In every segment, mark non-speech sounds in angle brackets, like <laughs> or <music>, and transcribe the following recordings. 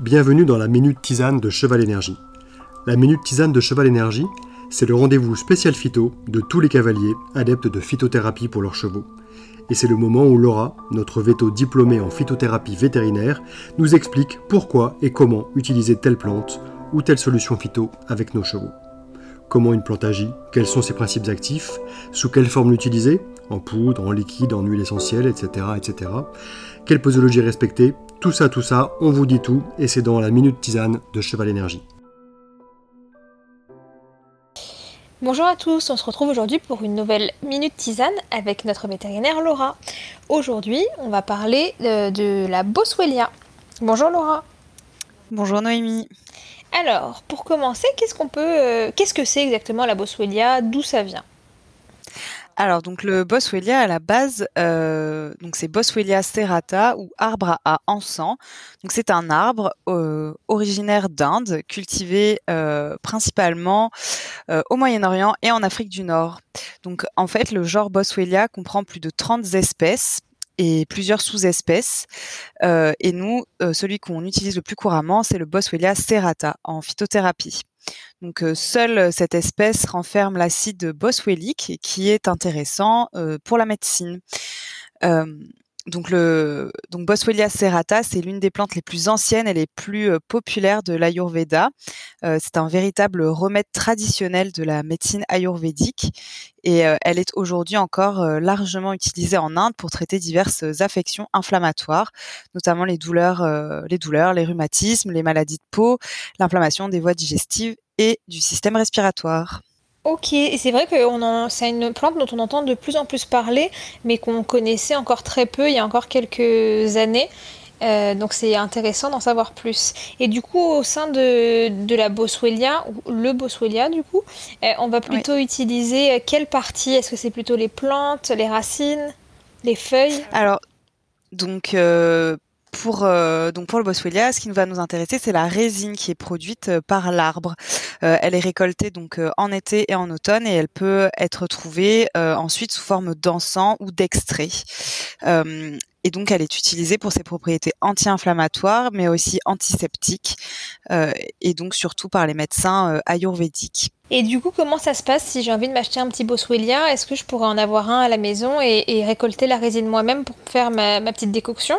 Bienvenue dans la Minute Tisane de Cheval Énergie. La Minute Tisane de Cheval Énergie, c'est le rendez-vous spécial phyto de tous les cavaliers adeptes de phytothérapie pour leurs chevaux. Et c'est le moment où Laura, notre veto diplômée en phytothérapie vétérinaire, nous explique pourquoi et comment utiliser telle plante ou telle solution phyto avec nos chevaux. Comment une plante agit, quels sont ses principes actifs, sous quelle forme l'utiliser, en poudre, en liquide, en huile essentielle, etc., etc. Quelle posologie respecter? Tout ça, tout ça, on vous dit tout, et c'est dans la Minute Tisane de Cheval Énergie. Bonjour à tous, on se retrouve aujourd'hui pour une nouvelle Minute Tisane avec notre vétérinaire Laura. Aujourd'hui, on va parler de, de la Boswellia. Bonjour Laura. Bonjour Noémie. Alors, pour commencer, euh, qu'est-ce que c'est exactement la Boswellia D'où ça vient? Alors, donc le Boswellia à la base, euh, c'est Boswellia serrata ou arbre à encens. C'est un arbre euh, originaire d'Inde, cultivé principalement au Moyen-Orient et en Afrique du Nord. Donc en fait, le genre Boswellia comprend plus de 30 espèces et plusieurs sous-espèces. Euh, et nous, euh, celui qu'on utilise le plus couramment, c'est le Boswellia serrata en phytothérapie. Donc euh, seule cette espèce renferme l'acide boswellique qui est intéressant euh, pour la médecine. Donc le donc Boswellia serrata, c'est l'une des plantes les plus anciennes et les plus euh, populaires de l'Ayurveda. Euh, c'est un véritable remède traditionnel de la médecine ayurvédique et euh, elle est aujourd'hui encore largement utilisée en Inde pour traiter diverses affections inflammatoires, notamment les douleurs, les douleurs, les rhumatismes, les maladies de peau, l'inflammation des voies digestives et du système respiratoire. Ok, et c'est vrai que c'est une plante dont on entend de plus en plus parler, mais qu'on connaissait encore très peu il y a encore quelques années. Euh, donc c'est intéressant d'en savoir plus. Et du coup, au sein de, de la Boswellia, ou le Boswellia du coup, euh, on va plutôt oui. utiliser euh, quelle partie? Est-ce que c'est plutôt les plantes, les racines, les feuilles? Alors, donc euh, pour, euh, donc pour le Boswellia, ce qui va nous intéresser, c'est la résine qui est produite euh, par l'arbre. Euh, elle est récoltée donc en été et en automne et elle peut être trouvée ensuite sous forme d'encens ou d'extrait. Et donc, elle est utilisée pour ses propriétés anti-inflammatoires, mais aussi antiseptiques, et donc surtout par les médecins ayurvédiques. Et du coup, comment ça se passe si j'ai envie de m'acheter un petit Boswellia Est-ce que je pourrais en avoir un à la maison et, récolter la résine moi-même pour faire ma petite décoction?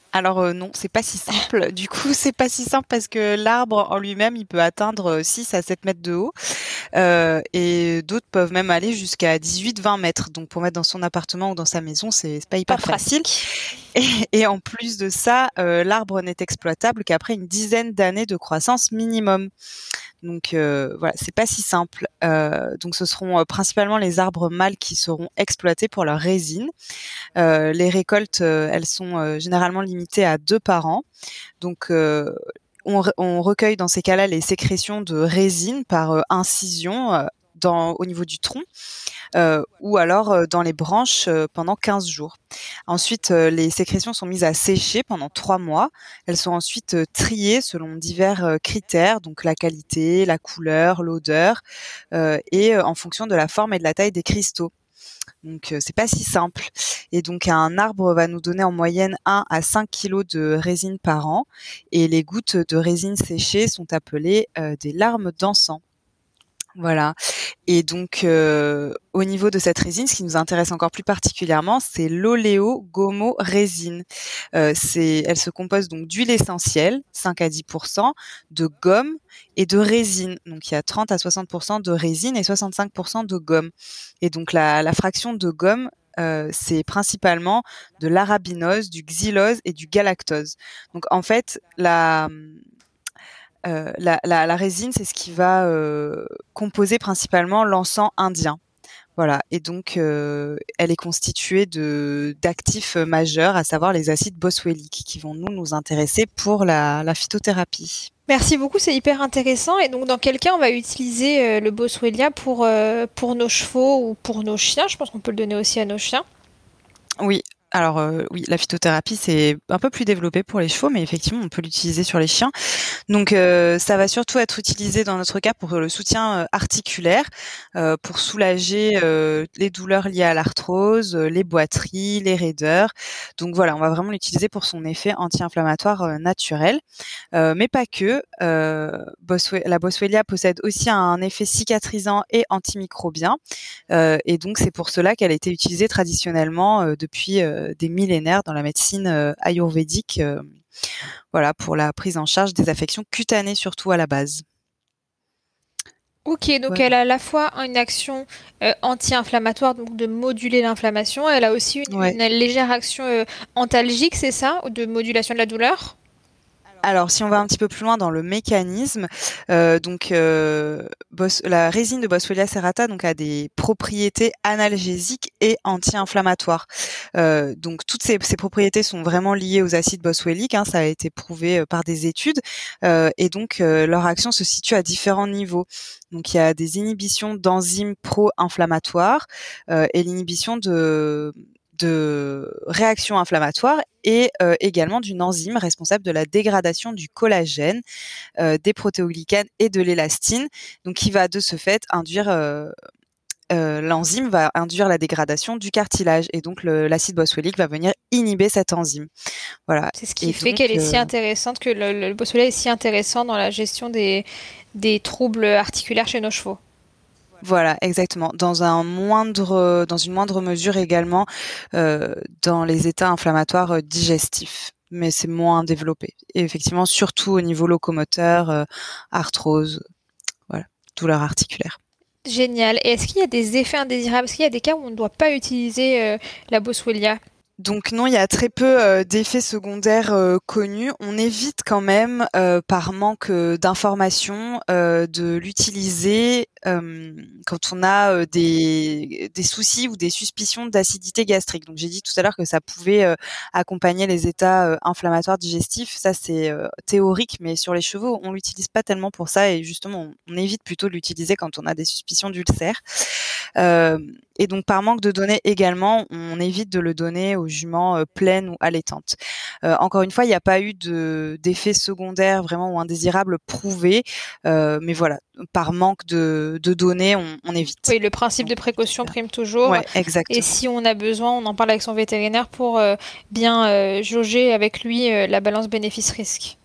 alors euh, non, c'est pas si simple. <laughs> Du coup, c'est pas si simple parce que l'arbre en lui-même, il peut atteindre 6 à 7 mètres de haut. Euh, et d'autres peuvent même aller jusqu'à 18-20 mètres. Donc pour mettre dans son appartement ou dans sa maison, c'est pas hyper pas facile. Et, et, en plus de ça, euh, l'arbre n'est exploitable qu'après une dizaine d'années de croissance minimum. Donc euh, voilà, c'est pas si simple. Euh, donc ce seront euh, principalement les arbres mâles qui seront exploités pour leur résine. Euh, les récoltes, euh, elles sont généralement limitées à deux par an. Donc on, on, recueille dans ces cas-là les sécrétions de résine par incision dans, au niveau du tronc euh, ou alors euh, dans les branches euh, pendant 15 jours. Ensuite, les sécrétions sont mises à sécher pendant trois mois. Elles sont ensuite triées selon divers critères, donc la qualité, la couleur, l'odeur, et en fonction de la forme et de la taille des cristaux. Donc c'est pas si simple. Et donc un arbre va nous donner en moyenne 1 à 5 kg de résine par an. Et les gouttes de résine séchée sont appelées euh, des larmes d'encens. Voilà. Et donc, euh, au niveau de cette résine, ce qui nous intéresse encore plus particulièrement, c'est l'oléo-gomo-résine. Euh, c'est, elle se compose donc d'huile essentielle, 5 à 10% de gomme et de résine. Donc, il y a 30 à 60% de résine et 65% de gomme. Et donc, la, la fraction de gomme, euh, c'est principalement de l'arabinose, du xylose et du galactose. Donc, en fait, la euh, la, la, la, résine, c'est ce qui va euh, composer principalement l'encens indien. Voilà, et donc euh, elle est constituée de d'actifs majeurs, à savoir les acides boswelliques, qui vont nous nous intéresser pour la, la phytothérapie. Merci beaucoup, c'est hyper intéressant. Et donc, dans quel cas on va utiliser le boswellia pour pour nos chevaux ou pour nos chiens? Je pense qu'on peut le donner aussi à nos chiens. Oui, alors euh, oui, la phytothérapie c'est un peu plus développé pour les chevaux, mais effectivement on peut l'utiliser sur les chiens. Donc euh, ça va surtout être utilisé dans notre cas pour le soutien euh, articulaire, pour soulager les douleurs liées à l'arthrose, les boiteries, les raideurs. Donc voilà, on va vraiment l'utiliser pour son effet anti-inflammatoire naturel, mais pas que. la Boswellia possède aussi un effet cicatrisant et antimicrobien, et donc c'est pour cela qu'elle a été utilisée traditionnellement depuis des millénaires dans la médecine euh, ayurvédique, euh, voilà, pour la prise en charge des affections cutanées surtout à la base. Ok, donc elle a à la fois une action anti-inflammatoire, donc de moduler l'inflammation, elle a aussi une, légère action antalgique, c'est ça, de modulation de la douleur? Alors, si on va un petit peu plus loin dans le mécanisme, euh, donc euh, la résine de Boswellia serrata donc a des propriétés analgésiques et anti-inflammatoires. Euh, donc toutes ces, propriétés sont vraiment liées aux acides boswelliques, hein, ça a été prouvé par des études, et donc leur action se situe à différents niveaux. Donc il y a des inhibitions d'enzymes pro-inflammatoires et l'inhibition de de réactions inflammatoires et euh, également d'une enzyme responsable de la dégradation du collagène, euh, des protéoglycanes et de l'élastine, donc qui va de ce fait induire euh, l'enzyme va induire la dégradation du cartilage et donc l'acide boswellique va venir inhiber cette enzyme. Voilà. C'est ce qui fait qu'elle est si intéressante, que le, le est si intéressant dans la gestion des, des troubles articulaires chez nos chevaux. Voilà, exactement. Dans une moindre mesure également euh, dans les états inflammatoires euh, digestifs, mais c'est moins développé. Et effectivement, surtout au niveau locomoteur, euh, arthrose, voilà, douleur articulaire. Génial. Et est-ce qu'il y a des effets indésirables? Est-ce qu'il y a des cas où on ne doit pas utiliser la boswellia? Donc non, il y a très peu euh, d'effets secondaires euh, connus. On évite quand même, euh, par manque d'informations, de l'utiliser quand on a des, soucis ou des suspicions d'acidité gastrique. Donc j'ai dit tout à l'heure que ça pouvait accompagner les états inflammatoires digestifs. Ça c'est théorique, mais sur les chevaux, on l'utilise pas tellement pour ça et justement, on, évite plutôt de l'utiliser quand on a des suspicions d'ulcère. Et donc par manque de données également, on évite de le donner aux juments euh, pleines ou allaitantes. Euh, encore une fois, il n'y a pas eu d'effet secondaire vraiment ou indésirable prouvé, euh, mais voilà, par manque de, données, on, évite. Oui, le principe de précaution prime toujours. exactement. Et si on a besoin, on en parle avec son vétérinaire pour bien jauger avec lui la balance bénéfice-risque.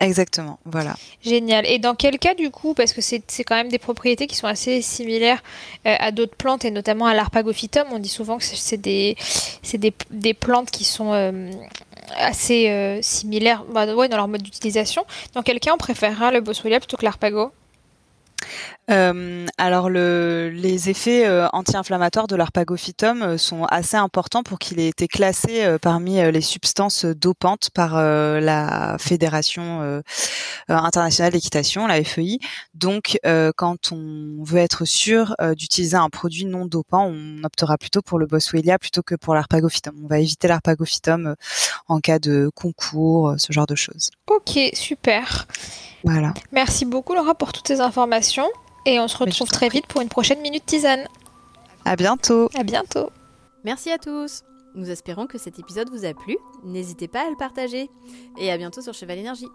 Exactement, voilà. Génial. Et dans quel cas du coup, parce que c'est quand même des propriétés qui sont assez similaires euh, à d'autres plantes et notamment à l'arpagophytum, on dit souvent que c'est des, des, des, plantes qui sont euh, assez euh, similaires bah, ouais, dans leur mode d'utilisation. Dans quel cas on préférera le boswellia plutôt que l'arpago? Euh, alors le, les effets euh, anti-inflammatoires de l'arpagophytum euh, sont assez importants pour qu'il ait été classé parmi les substances dopantes par la Fédération internationale d'équitation, la FEI. Donc quand on veut être sûr d'utiliser un produit non dopant, on optera plutôt pour le Boswellia plutôt que pour l'arpagophytum. On va éviter l'arpagophytum en cas de concours, ce genre de choses. Ok, super. Voilà. Merci beaucoup Laura pour toutes ces informations. Et on se retrouve très vite pour une prochaine Minute Tisane. À bientôt. À bientôt. Merci à tous. Nous espérons que cet épisode vous a plu. N'hésitez pas à le partager. Et à bientôt sur Cheval Énergie.